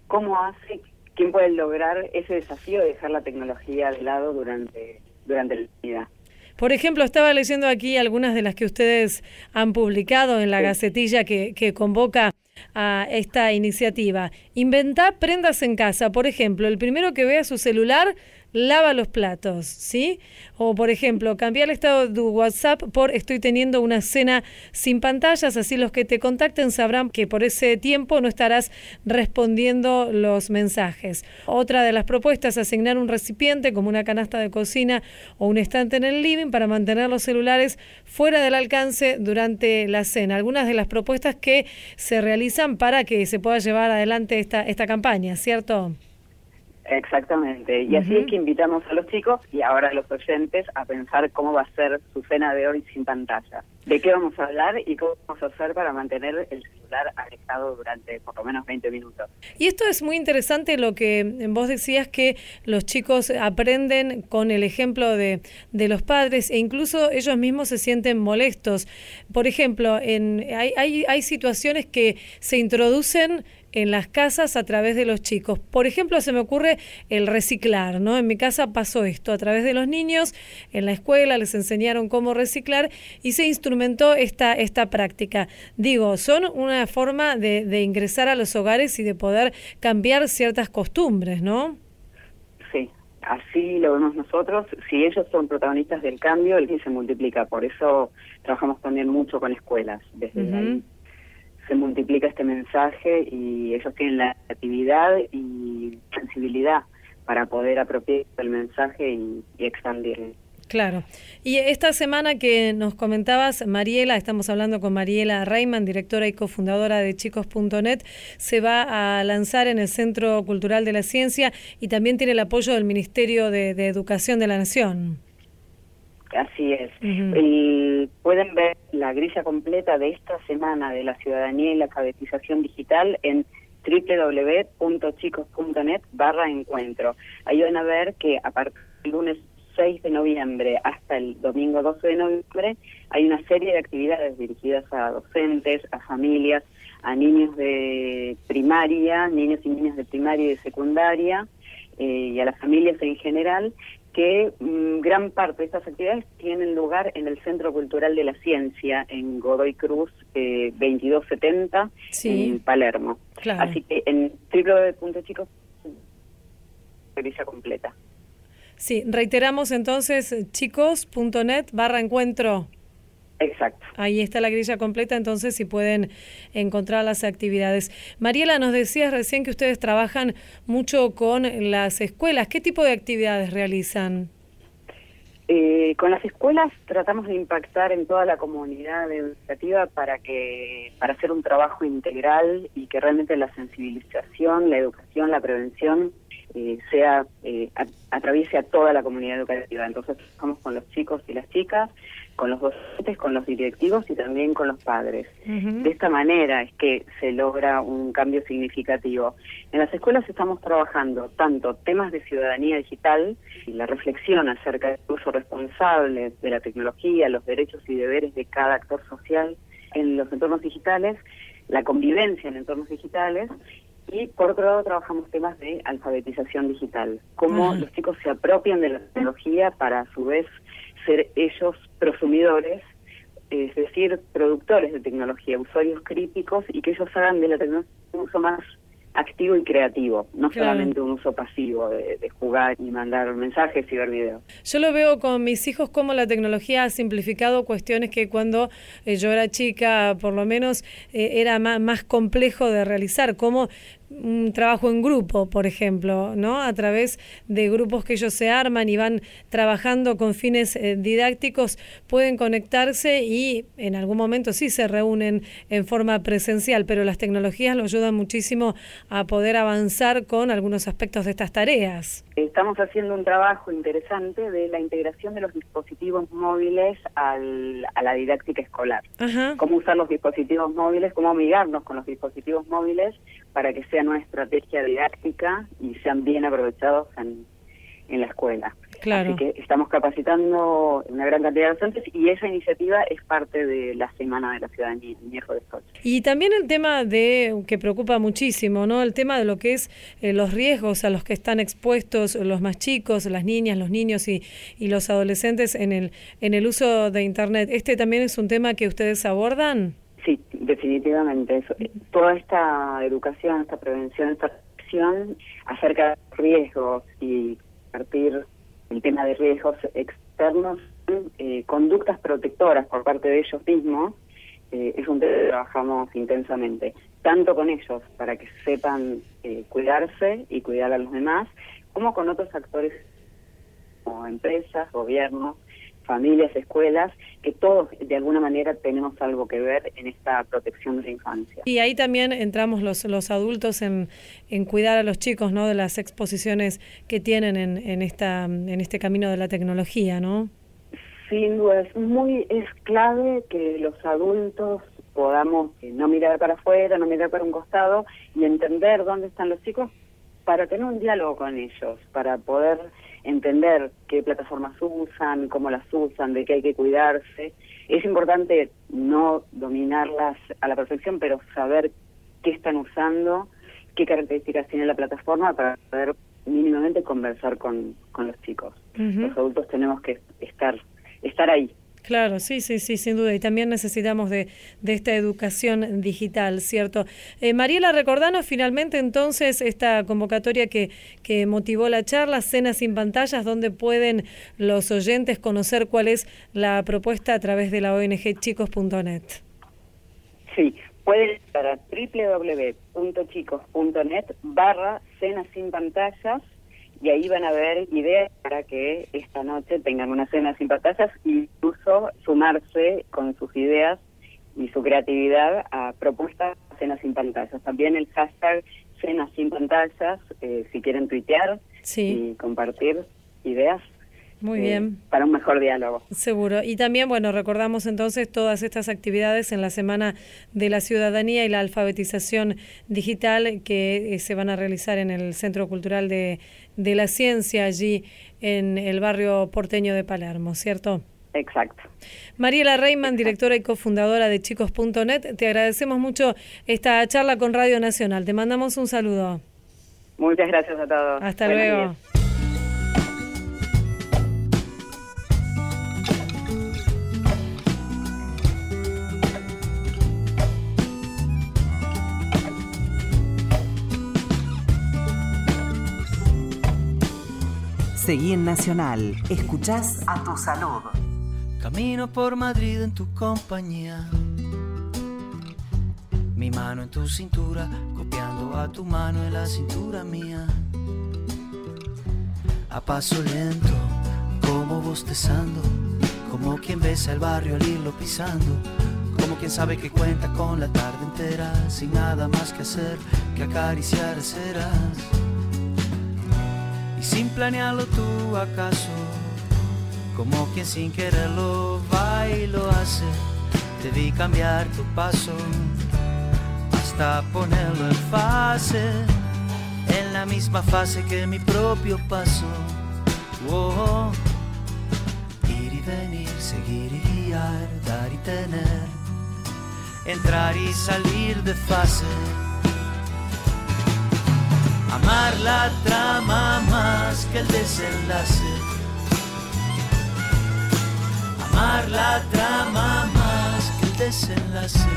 [SPEAKER 5] cómo hace, quién puede lograr ese desafío de dejar la tecnología de lado durante, durante la vida.
[SPEAKER 2] Por ejemplo, estaba leyendo aquí algunas de las que ustedes han publicado en la
[SPEAKER 5] Sí.
[SPEAKER 2] gacetilla que, que convoca a esta iniciativa. Inventá prendas en casa. Por ejemplo, el primero que vea su celular lava los platos, ¿sí? O por ejemplo, cambiar el estado de WhatsApp por estoy teniendo una cena sin pantallas, así los que te contacten sabrán que por ese tiempo no estarás respondiendo los mensajes. Otra de las propuestas es asignar un recipiente como una canasta de cocina o un estante en el living para mantener los celulares fuera del alcance durante la cena. Algunas de las propuestas que se realizan para que se pueda llevar adelante esta, esta campaña, ¿cierto?
[SPEAKER 5] Exactamente, y así es que invitamos a los chicos y ahora a los oyentes a pensar cómo va a ser su cena de hoy sin pantalla, de qué vamos a hablar y cómo vamos a hacer para mantener el celular alejado durante por lo menos 20 minutos.
[SPEAKER 2] Y esto es muy interesante lo que vos decías que los chicos aprenden con el ejemplo de, de los padres e incluso ellos mismos se sienten molestos. Por ejemplo, en, hay, hay, hay situaciones que se introducen en las casas a través de los chicos. Por ejemplo, se me ocurre el reciclar, ¿no? En mi casa pasó esto, a través de los niños, en la escuela les enseñaron cómo reciclar y se instrumentó esta, esta práctica. Digo, son una forma de, de ingresar a los hogares y de poder cambiar ciertas costumbres, ¿no?
[SPEAKER 5] Sí, así lo vemos nosotros. Si ellos son protagonistas del cambio, el bien se multiplica. Por eso trabajamos también mucho con escuelas. Desde ahí se multiplica este mensaje y ellos tienen la actividad y sensibilidad para poder apropiar el mensaje y, y expandirlo.
[SPEAKER 2] Claro. Y esta semana que nos comentabas, Mariela, estamos hablando con Mariela Reiman, directora y cofundadora de chicos.net, se va a lanzar en el Centro Cultural de la Ciencia y también tiene el apoyo del Ministerio de, de Educación de la Nación.
[SPEAKER 5] Así es. El- pueden ver la grilla completa de esta semana de la ciudadanía y la alfabetización digital en www.chicos.net barra encuentro. Ahí van a ver que a partir del lunes 6 de noviembre hasta el domingo 12 de noviembre hay una serie de actividades dirigidas a docentes, a familias, a niños de primaria, niños y niñas de primaria y de secundaria eh, y a las familias en general que mm, gran parte de estas actividades tienen lugar en el Centro Cultural de la Ciencia, en Godoy Cruz eh, 2270,
[SPEAKER 2] Sí.
[SPEAKER 5] en Palermo.
[SPEAKER 2] Claro.
[SPEAKER 5] Así que en www.chicos grilla completa.
[SPEAKER 2] Sí, reiteramos entonces chicos.net barra encuentro.
[SPEAKER 5] Exacto.
[SPEAKER 2] Ahí está la grilla completa, entonces si pueden encontrar las actividades. Mariela, nos decías recién que ustedes trabajan mucho con las escuelas. ¿Qué tipo de actividades realizan?
[SPEAKER 5] Eh, con las escuelas tratamos de impactar en toda la comunidad educativa para que para hacer un trabajo integral y que realmente la sensibilización, la educación, la prevención eh, sea atraviese a toda la comunidad educativa. Entonces trabajamos con los chicos y las chicas, con los docentes, con los directivos y también con los padres. De esta manera es que se logra un cambio significativo. En las escuelas estamos trabajando tanto temas de ciudadanía digital y la reflexión acerca del uso responsable de la tecnología, los derechos y deberes de cada actor social en los entornos digitales, la convivencia en entornos digitales y por otro lado trabajamos temas de alfabetización digital, cómo los chicos se apropian de la tecnología para a su vez ser ellos prosumidores, es decir, productores de tecnología, usuarios críticos y que ellos hagan de la tecnología un uso más activo y creativo, no solamente un uso pasivo de, jugar y mandar mensajes y ver videos.
[SPEAKER 2] Yo lo veo con mis hijos como la tecnología ha simplificado cuestiones que cuando eh, yo era chica, por lo menos, eh, era más, más complejo de realizar, como un trabajo en grupo, por ejemplo, ¿no? A través de grupos que ellos se arman y van trabajando con fines eh, didácticos, pueden conectarse y en algún momento sí se reúnen en forma presencial, pero las tecnologías lo ayudan muchísimo a poder avanzar con algunos aspectos de estas tareas.
[SPEAKER 5] Estamos haciendo un trabajo interesante de la integración de los dispositivos móviles al, a la didáctica escolar. Cómo usar los dispositivos móviles, cómo amigarnos con los dispositivos móviles para que sea una estrategia didáctica y sean bien aprovechados en, en la escuela. Claro. Así que estamos capacitando una gran cantidad de docentes y esa iniciativa es parte de la Semana de la Ciudadanía Viejo de Sochi.
[SPEAKER 2] Y también el tema de que preocupa muchísimo, ¿no? El tema de lo que es eh, los riesgos a los que están expuestos los más chicos, las niñas, los niños y, y los adolescentes en el en el uso de internet. Este también es un tema que ustedes abordan.
[SPEAKER 5] Definitivamente. Toda esta educación, esta prevención, esta acción acerca de riesgos y partir el tema de riesgos externos, eh, conductas protectoras por parte de ellos mismos, eh, es un tema que trabajamos intensamente, tanto con ellos para que sepan eh, cuidarse y cuidar a los demás, como con otros actores como empresas, gobiernos, familias, escuelas, que todos de alguna manera tenemos algo que ver en esta protección de la infancia.
[SPEAKER 2] Y ahí también entramos los, los adultos en, en cuidar a los chicos, ¿no? De las exposiciones que tienen en, en, esta, en este camino de la tecnología, ¿no?
[SPEAKER 5] Sin duda, es muy, es clave que los adultos podamos eh, no mirar para afuera, no mirar para un costado y entender dónde están los chicos para tener un diálogo con ellos, para poder entender qué plataformas usan, cómo las usan, de qué hay que cuidarse. Es importante no dominarlas a la perfección, pero saber qué están usando, qué características tiene la plataforma para poder mínimamente conversar con, con los chicos. Los adultos tenemos que estar, estar ahí,
[SPEAKER 2] Claro, sí, sí, sí, sin duda. Y también necesitamos de, de esta educación digital, ¿cierto? Eh, Mariela, recordanos finalmente entonces esta convocatoria que, que motivó la charla, Cenas sin pantallas, donde pueden los oyentes conocer cuál es la propuesta a través de la ONG chicos.net.
[SPEAKER 5] Sí, pueden estar a www.chicos.net barra cenas sin pantallas y ahí van a ver ideas para que esta noche tengan una cena sin pantallas e incluso sumarse con sus ideas y su creatividad a propuestas de cenas sin pantallas. También el hashtag cenas sin pantallas, eh, si quieren tuitear y compartir ideas
[SPEAKER 2] muy bien.
[SPEAKER 5] Para un mejor diálogo.
[SPEAKER 2] Seguro. Y también, bueno, recordamos entonces todas estas actividades en la Semana de la Ciudadanía y la Alfabetización Digital que eh, se van a realizar en el Centro Cultural de, de la Ciencia, allí en el barrio porteño de Palermo, ¿cierto?
[SPEAKER 5] Exacto.
[SPEAKER 2] Mariela Reyman, directora y cofundadora de chicos.net, te agradecemos mucho esta charla con Radio Nacional. Te mandamos un saludo.
[SPEAKER 5] Muchas gracias a todos.
[SPEAKER 2] Hasta luego.
[SPEAKER 1] Seguí en Nacional. Escuchás a tu salud.
[SPEAKER 8] Camino por Madrid en tu compañía. Mi mano en tu cintura, copiando a tu mano en la cintura mía. A paso lento, como bostezando, como quien besa el barrio al irlo pisando. Como quien sabe que cuenta con la tarde entera, sin nada más que hacer que acariciar ceras y sin planearlo tú acaso, como quien sin quererlo va y lo hace, debí cambiar tu paso hasta ponerlo en fase, en la misma fase que mi propio paso. Oh, ir y venir, seguir y guiar, dar y tener, entrar y salir de fase amar la trama más que el desenlace. Amar la trama más que el desenlace.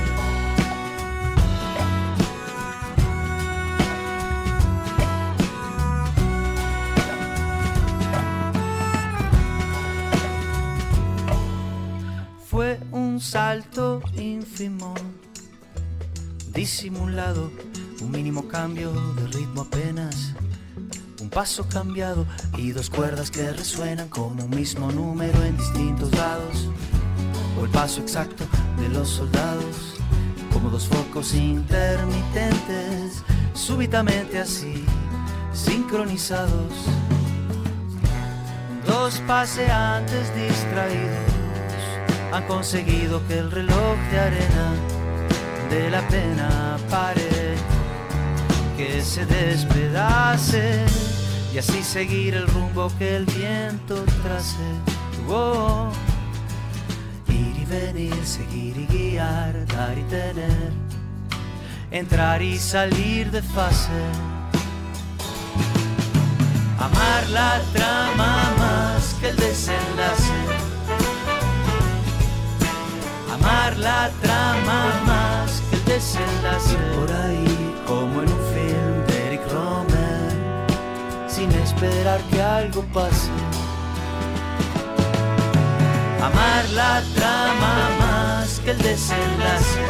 [SPEAKER 8] Fue un salto ínfimo, disimulado un mínimo cambio de ritmo apenas. Un paso cambiado y dos cuerdas que resuenan como un mismo número en distintos lados. O el paso exacto de los soldados, como dos focos intermitentes, súbitamente así, sincronizados. Dos paseantes distraídos han conseguido que el reloj de arena de la pena pare que se despedace y así seguir el rumbo que el viento trace. Oh, ir y venir, seguir y guiar, dar y tener, entrar y salir de fase. Amar la trama más que el desenlace. Amar la trama más que el desenlace. por ahí, esperar que algo pase. Amar la trama más que el desenlace.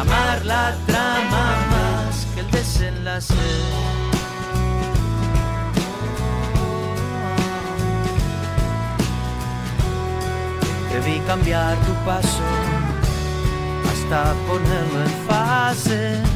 [SPEAKER 8] Amar la trama más que el desenlace. Debí cambiar tu paso hasta ponerlo en fase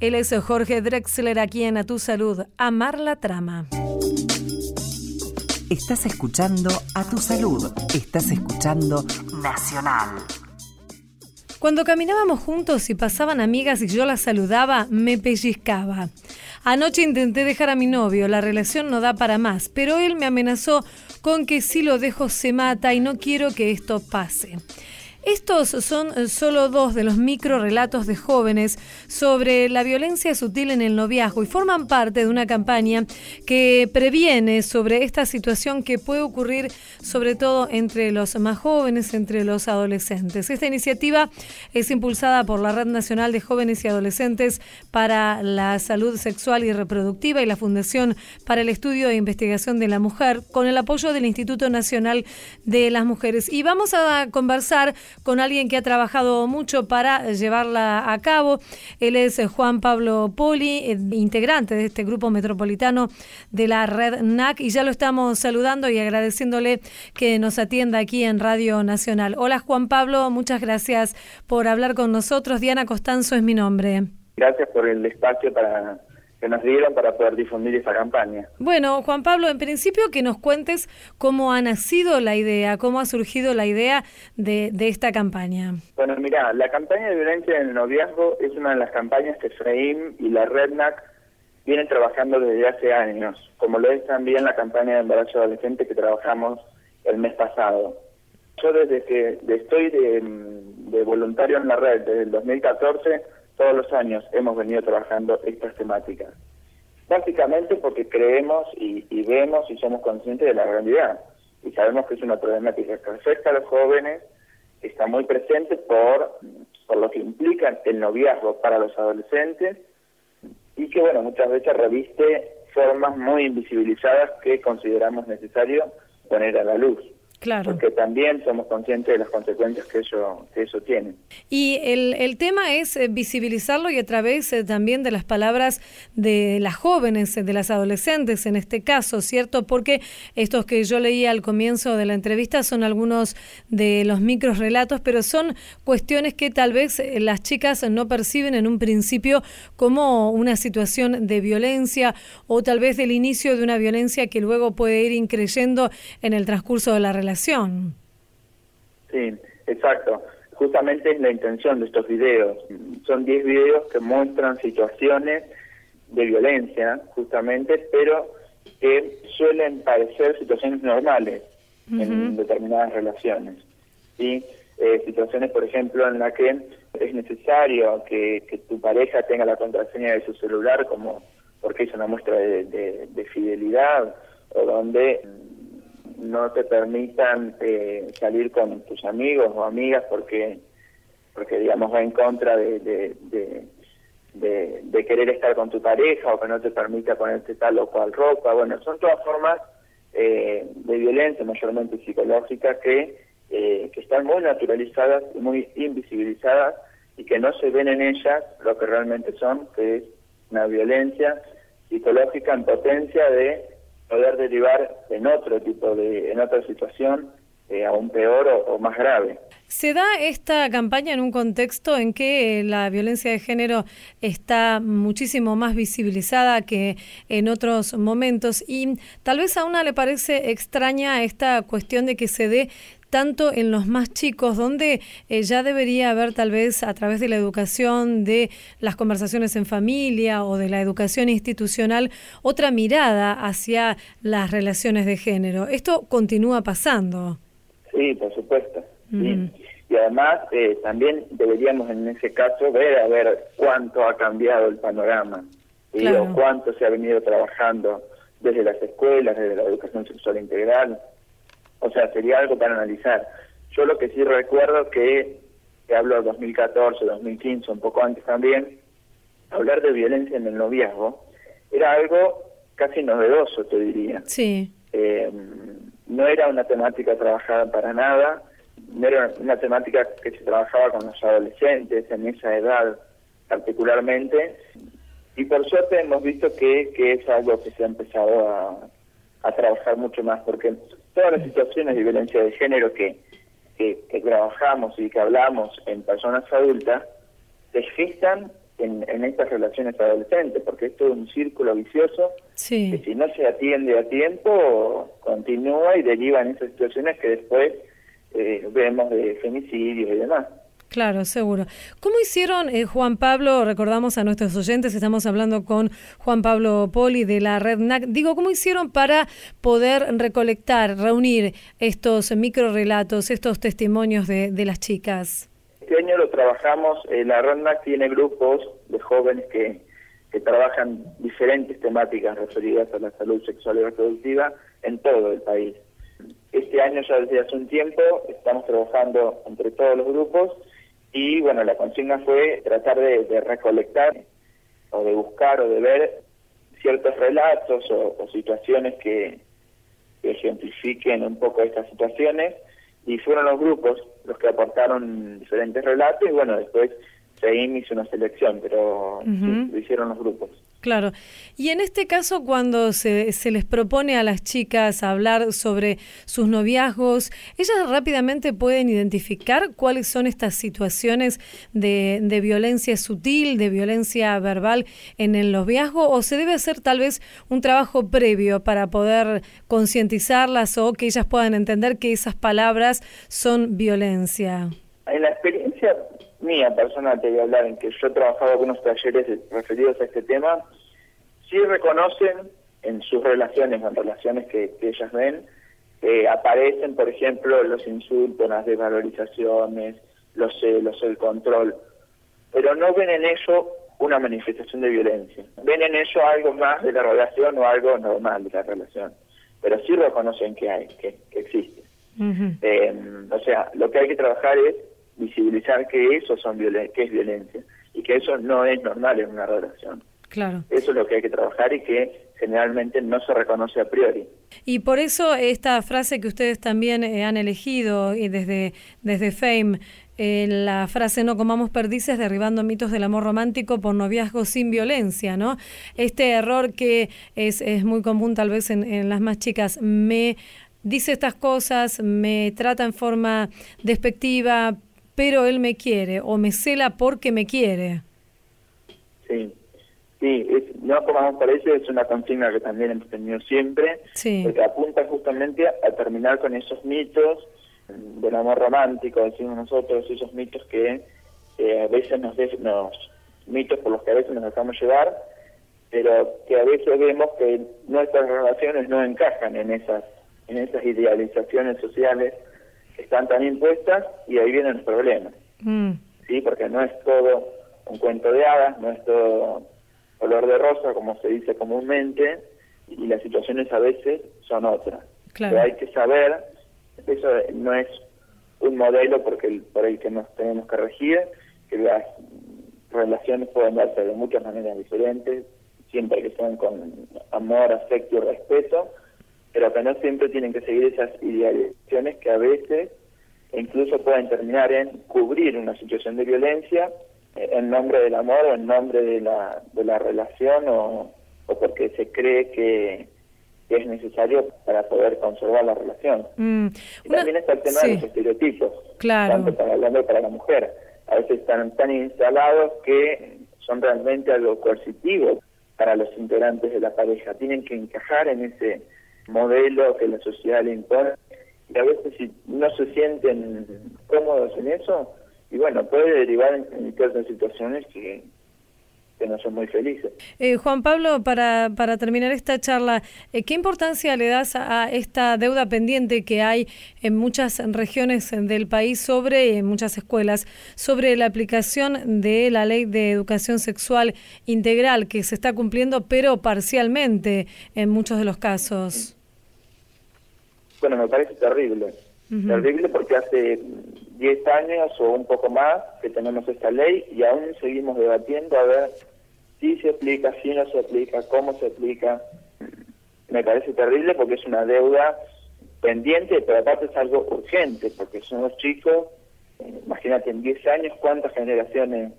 [SPEAKER 2] Él es Jorge Drexler aquí en A Tu Salud, Amar la Trama.
[SPEAKER 1] Estás escuchando A Tu Salud, estás escuchando Nacional.
[SPEAKER 2] Cuando caminábamos juntos y pasaban amigas y yo las saludaba, me pellizcaba. Anoche intenté dejar a mi novio, la relación no da para más, pero él me amenazó con que si lo dejo se mata y no quiero que esto pase. Estos son eh, solo dos de los micro relatos de jóvenes sobre la violencia sutil en el noviazgo y forman parte de una campaña que previene sobre esta situación que puede ocurrir sobre todo entre los más jóvenes, entre los adolescentes. Esta iniciativa es impulsada por la Red Nacional de Jóvenes y Adolescentes para la Salud Sexual y Reproductiva y la Fundación para el Estudio e Investigación de la Mujer con el apoyo del Instituto Nacional de las Mujeres. Y vamos a conversar con alguien que ha trabajado mucho para llevarla a cabo. Él es Juan Pablo Poli, eh, integrante de este grupo metropolitano de la red NAC, y ya lo estamos saludando y agradeciéndole que nos atienda aquí en Radio Nacional. Hola Juan Pablo, muchas gracias por hablar con nosotros. Diana Costanzo es mi nombre.
[SPEAKER 6] Gracias por el espacio para que nos dieron para poder difundir esa campaña.
[SPEAKER 2] Bueno, Juan Pablo, en principio que nos cuentes cómo ha nacido la idea, cómo ha surgido la idea de, de esta campaña.
[SPEAKER 6] Bueno, mira, la campaña de violencia en el noviazgo es una de las campañas que FREIM y la REDNAC vienen trabajando desde hace años, como lo es también la campaña de embarazo adolescente que trabajamos el mes pasado. Yo desde que estoy de, de voluntario en la red, desde el 2014, todos los años hemos venido trabajando estas temáticas. Básicamente porque creemos y, vemos y somos conscientes de la realidad. Y sabemos que es una problemática que afecta a los jóvenes, que está muy presente por, por lo que implica el noviazgo para los adolescentes y que, bueno, muchas veces reviste formas muy invisibilizadas que consideramos necesario poner a la luz.
[SPEAKER 2] Claro.
[SPEAKER 6] Porque también somos conscientes de las consecuencias que eso, que eso tiene.
[SPEAKER 2] Y el, el tema es eh, visibilizarlo y a través eh, también de las palabras de las jóvenes, de las adolescentes en este caso, ¿cierto? Porque estos que yo leía al comienzo de la entrevista son algunos de los micros relatos, pero son cuestiones que tal vez eh, las chicas no perciben en un principio como una situación de violencia o tal vez del inicio de una violencia que luego puede ir increyendo en el transcurso de la relación
[SPEAKER 6] Sí, exacto. Justamente es la intención de estos videos. Son 10 videos que muestran situaciones de violencia, justamente, pero que suelen parecer situaciones normales en determinadas relaciones. ¿sí? Eh, situaciones, por ejemplo, en las que es necesario que, tu pareja tenga la contraseña de su celular como porque es una muestra de fidelidad o donde no te permitan eh, salir con tus amigos o amigas porque porque digamos va en contra de, de, querer estar con tu pareja o que no te permita ponerte tal o cual ropa. Bueno son todas formas eh, de violencia mayormente psicológica que eh, que están muy naturalizadas y muy invisibilizadas y que no se ven en ellas lo que realmente son que es una violencia psicológica en potencia de poder derivar en otro tipo de, en otra situación eh, aún peor o, más grave.
[SPEAKER 2] Se da esta campaña en un contexto en que la violencia de género está muchísimo más visibilizada que en otros momentos y tal vez a una le parece extraña esta cuestión de que se dé tanto en los más chicos, donde eh, ya debería haber tal vez a través de la educación, de las conversaciones en familia o de la educación institucional, otra mirada hacia las relaciones de género. Esto continúa pasando.
[SPEAKER 6] Sí, por supuesto. Y además eh, también deberíamos en ese caso ver a ver cuánto ha cambiado el panorama, y cuánto se ha venido trabajando desde las escuelas, desde la educación sexual integral, o sea, sería algo para analizar. Yo lo que sí recuerdo que, que hablo de 2014, 2015, un poco antes también, hablar de violencia en el noviazgo era algo casi novedoso, te diría.
[SPEAKER 2] Sí.
[SPEAKER 6] Eh, no era una temática trabajada para nada, no era una temática que se trabajaba con los adolescentes en esa edad particularmente, y por suerte hemos visto que, que es algo que se ha empezado a, a trabajar mucho más, porque todas las situaciones de violencia de género que, que, trabajamos y que hablamos en personas adultas se gestan en, en, estas relaciones adolescentes, porque es todo un círculo vicioso que si no se atiende a tiempo, continúa y deriva en esas situaciones que después eh, vemos de femicidios y demás.
[SPEAKER 2] Claro, seguro. ¿Cómo hicieron, eh, Juan Pablo? Recordamos a nuestros oyentes, estamos hablando con Juan Pablo Poli de la Red NAC. Digo, ¿cómo hicieron para poder recolectar, reunir estos micro relatos, estos testimonios de, de las chicas?
[SPEAKER 6] Este año lo trabajamos, eh, la Red NAC tiene grupos de jóvenes que trabajan diferentes temáticas referidas a la salud sexual y reproductiva en todo el país. Este año ya desde hace un tiempo estamos trabajando entre todos los grupos y bueno, la consigna fue tratar de, recolectar o de buscar o de ver ciertos relatos o, situaciones que, ejemplifiquen un poco estas situaciones y fueron los grupos los que aportaron diferentes relatos y bueno, después se hizo una selección, pero lo hicieron los grupos.
[SPEAKER 2] Claro. Y en este caso, cuando se, les propone a las chicas hablar sobre sus noviazgos, ellas rápidamente pueden identificar cuáles son estas situaciones de, de violencia sutil, de violencia verbal en el noviazgo, o se debe hacer tal vez un trabajo previo para poder concientizarlas o que ellas puedan entender que esas palabras son violencia.
[SPEAKER 6] En la experiencia mía personal te voy a hablar, en que yo he trabajado algunos talleres referidos a este tema, sí reconocen en sus relaciones, en relaciones que, ellas ven, eh, aparecen, por ejemplo, los insultos, las desvalorizaciones, los celos, el control. pero no ven en eso una manifestación de violencia. Ven en eso algo más de la relación o algo normal de la relación, pero sí reconocen que hay, que, existe. Eh, o sea, lo que hay que trabajar es visibilizar que eso son que es violencia y que eso no es normal en una relación.
[SPEAKER 2] Claro.
[SPEAKER 6] Eso es lo que hay que trabajar y que generalmente no se reconoce a priori.
[SPEAKER 2] Y por eso esta frase que ustedes también eh, han elegido y desde, desde FAME, eh, la frase no comamos perdices derribando mitos del amor romántico por noviazgo sin violencia, ¿no? Este error que es, es muy común tal vez en, en las más chicas, me dice estas cosas, me trata en forma despectiva, pero él me quiere o me cela porque me quiere.
[SPEAKER 6] Sí, sí, es, no comamos perdices es una consigna que también hemos tenido siempre,
[SPEAKER 2] sí.
[SPEAKER 6] porque apunta justamente a terminar con esos mitos del amor romántico, decimos nosotros, esos mitos que a veces nos, nos mitos por los que a veces nos dejamos llevar, pero que a veces vemos que nuestras relaciones no encajan en esas en esas idealizaciones sociales están tan impuestas y ahí vienen los problemas.
[SPEAKER 2] Mm.
[SPEAKER 6] Sí, porque no es todo un cuento de hadas, no es todo color de rosa como se dice comúnmente y las situaciones a veces son otras.
[SPEAKER 2] Claro.
[SPEAKER 6] hay que saber eso no es un modelo porque por el que nos tenemos que regir, que las relaciones pueden darse de muchas maneras diferentes, siempre que sean con amor, afecto y respeto, pero que no siempre tienen que seguir esas idealizaciones que a veces incluso pueden terminar en cubrir una situación de violencia en nombre del amor o en nombre de la, de la relación o porque se cree que que es necesario para poder conservar la relación.
[SPEAKER 2] Mm,
[SPEAKER 6] y también está el tema de los estereotipos, tanto para el hombre como para la mujer. A veces están tan instalados que son realmente algo coercitivo para los integrantes de la pareja. Tienen que encajar en ese modelo que la sociedad le impone y a veces si no se sienten cómodos en eso, y bueno, puede derivar en, en situaciones que, que no son muy felices.
[SPEAKER 2] Eh, Juan Pablo, para, para terminar esta charla, eh, ¿qué importancia le das a esta deuda pendiente que hay en muchas regiones del país sobre, en muchas escuelas, sobre la aplicación de la ley de educación sexual integral que se está cumpliendo, pero parcialmente en muchos de los casos?
[SPEAKER 6] Bueno, me parece terrible. Terrible porque hace 10 años o un poco más que tenemos esta ley y aún seguimos debatiendo a ver si se aplica, si no se aplica, cómo se aplica. Me parece terrible porque es una deuda pendiente, pero aparte es algo urgente, porque son los chicos, eh, imagínate, en 10 años cuántas generaciones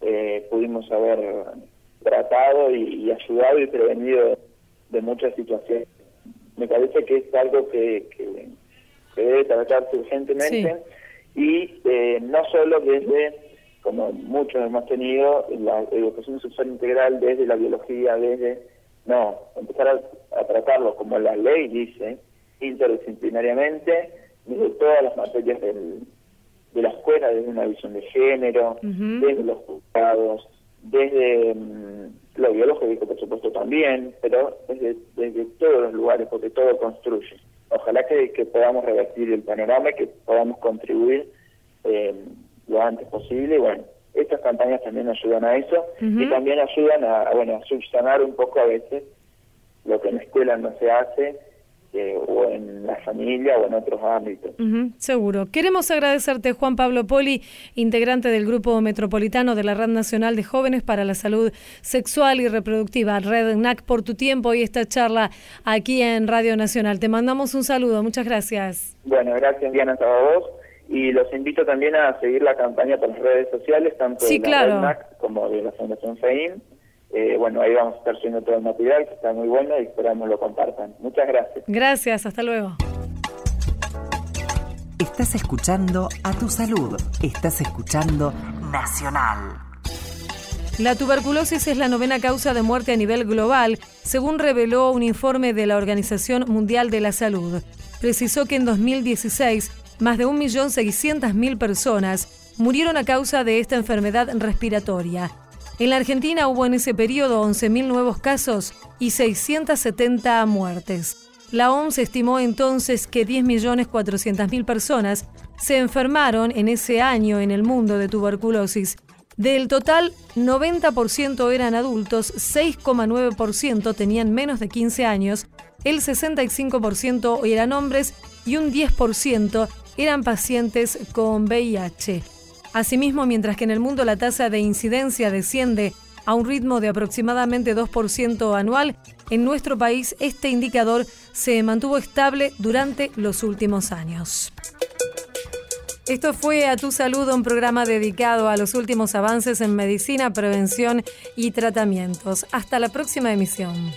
[SPEAKER 6] eh, pudimos haber tratado y, ayudado y prevenido de muchas situaciones. Me parece que es algo que, que, debe tratarse urgentemente y eh, no solo desde como muchos hemos tenido, la educación sexual integral desde la biología, desde... No, empezar a, tratarlo como la ley dice, interdisciplinariamente, desde todas las materias del, de la escuela, desde una visión de género, desde los juzgados, desde mm, lo biológico, por supuesto, también, pero desde, desde todos los lugares, porque todo construye. Ojalá que, que podamos revertir el panorama y que podamos contribuir eh, lo antes posible. Y bueno, estas campañas también ayudan a eso y también ayudan a, bueno, a subsanar un poco a veces lo que en la escuela no se hace eh, o en la familia o en otros ámbitos.
[SPEAKER 2] seguro. Queremos agradecerte, Juan Pablo Poli, integrante del Grupo Metropolitano de la Red Nacional de Jóvenes para la Salud Sexual y Reproductiva, Red NAC, por tu tiempo y esta charla aquí en Radio Nacional. Te mandamos un saludo. Muchas gracias.
[SPEAKER 6] Bueno, gracias, Diana, a vos y los invito también a seguir la campaña por las redes sociales, tanto de la como de la Fundación FEIM. Eh, bueno, ahí vamos a estar subiendo todo el material, que está muy bueno y esperamos lo compartan. Muchas gracias.
[SPEAKER 2] Gracias, hasta luego.
[SPEAKER 1] Estás escuchando a tu salud. Estás escuchando Nacional.
[SPEAKER 2] La tuberculosis es la novena causa de muerte a nivel global, según reveló un informe de la Organización Mundial de la Salud. Precisó que en 2016 más de 1.600.000 personas murieron a causa de esta enfermedad respiratoria. En la Argentina hubo en ese periodo 11.000 nuevos casos y 670 muertes. La OMS estimó entonces que 10.400.000 personas se enfermaron en ese año en el mundo de tuberculosis Del total, 90% eran adultos, 6,9% tenían menos de 15 años, el 65% eran hombres y un 10% eran pacientes con VIH. Asimismo, mientras que en el mundo la tasa de incidencia desciende a un ritmo de aproximadamente 2% anual, en nuestro país este indicador se mantuvo estable durante los últimos años. Esto fue A Tu Salud, un programa dedicado a los últimos avances en medicina, prevención y tratamientos. Hasta la próxima emisión.